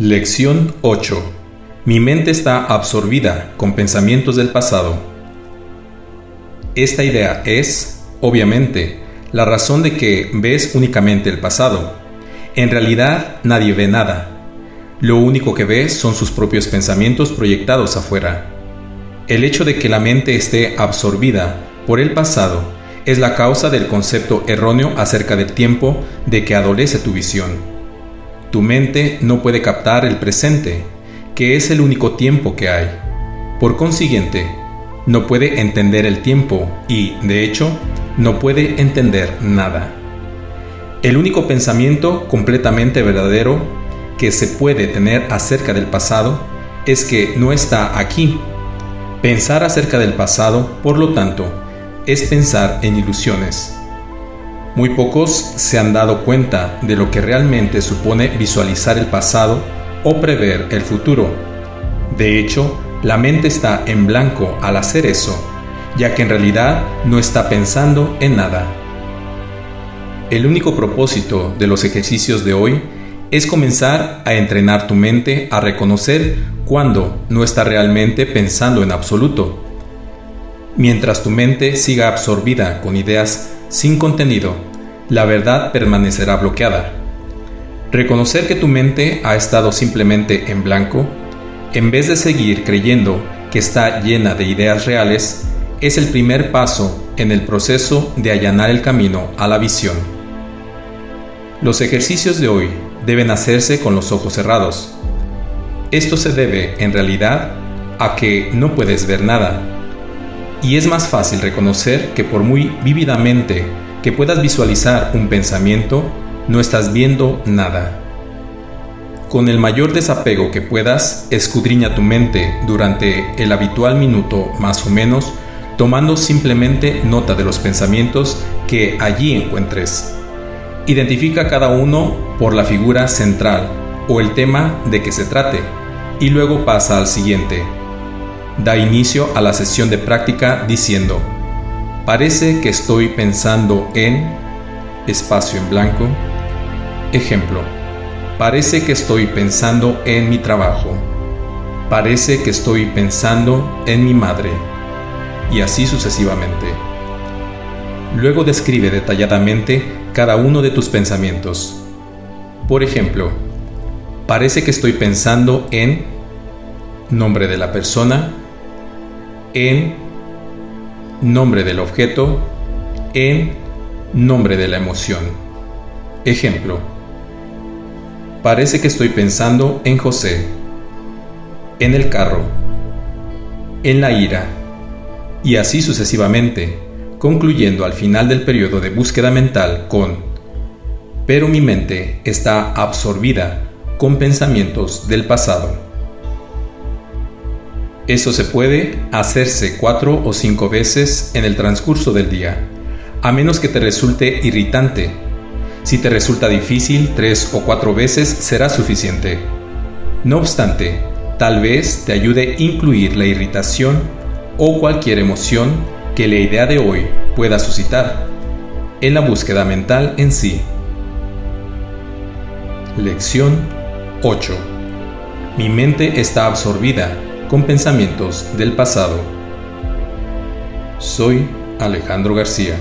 Lección 8. Mi mente está absorbida con pensamientos del pasado. Esta idea es, obviamente, la razón de que ves únicamente el pasado. En realidad nadie ve nada. Lo único que ves son sus propios pensamientos proyectados afuera. El hecho de que la mente esté absorbida por el pasado es la causa del concepto erróneo acerca del tiempo de que adolece tu visión. Tu mente no puede captar el presente, que es el único tiempo que hay. Por consiguiente, no puede entender el tiempo y, de hecho, no puede entender nada. El único pensamiento completamente verdadero que se puede tener acerca del pasado es que no está aquí. Pensar acerca del pasado, por lo tanto, es pensar en ilusiones. Muy pocos se han dado cuenta de lo que realmente supone visualizar el pasado o prever el futuro. De hecho, la mente está en blanco al hacer eso, ya que en realidad no está pensando en nada. El único propósito de los ejercicios de hoy es comenzar a entrenar tu mente a reconocer cuando no está realmente pensando en absoluto. Mientras tu mente siga absorbida con ideas sin contenido, la verdad permanecerá bloqueada. Reconocer que tu mente ha estado simplemente en blanco, en vez de seguir creyendo que está llena de ideas reales, es el primer paso en el proceso de allanar el camino a la visión. Los ejercicios de hoy deben hacerse con los ojos cerrados. Esto se debe, en realidad, a que no puedes ver nada y es más fácil reconocer que por muy vívidamente que puedas visualizar un pensamiento, no estás viendo nada. Con el mayor desapego que puedas, escudriña tu mente durante el habitual minuto más o menos, tomando simplemente nota de los pensamientos que allí encuentres. Identifica cada uno por la figura central o el tema de que se trate y luego pasa al siguiente da inicio a la sesión de práctica diciendo, parece que estoy pensando en espacio en blanco. Ejemplo, parece que estoy pensando en mi trabajo. Parece que estoy pensando en mi madre. Y así sucesivamente. Luego describe detalladamente cada uno de tus pensamientos. Por ejemplo, parece que estoy pensando en nombre de la persona, en nombre del objeto, en nombre de la emoción. Ejemplo. Parece que estoy pensando en José, en el carro, en la ira, y así sucesivamente, concluyendo al final del periodo de búsqueda mental con, pero mi mente está absorbida con pensamientos del pasado. Eso se puede hacerse cuatro o cinco veces en el transcurso del día, a menos que te resulte irritante. Si te resulta difícil, tres o cuatro veces será suficiente. No obstante, tal vez te ayude incluir la irritación o cualquier emoción que la idea de hoy pueda suscitar en la búsqueda mental en sí. Lección 8. Mi mente está absorbida con pensamientos del pasado. Soy Alejandro García.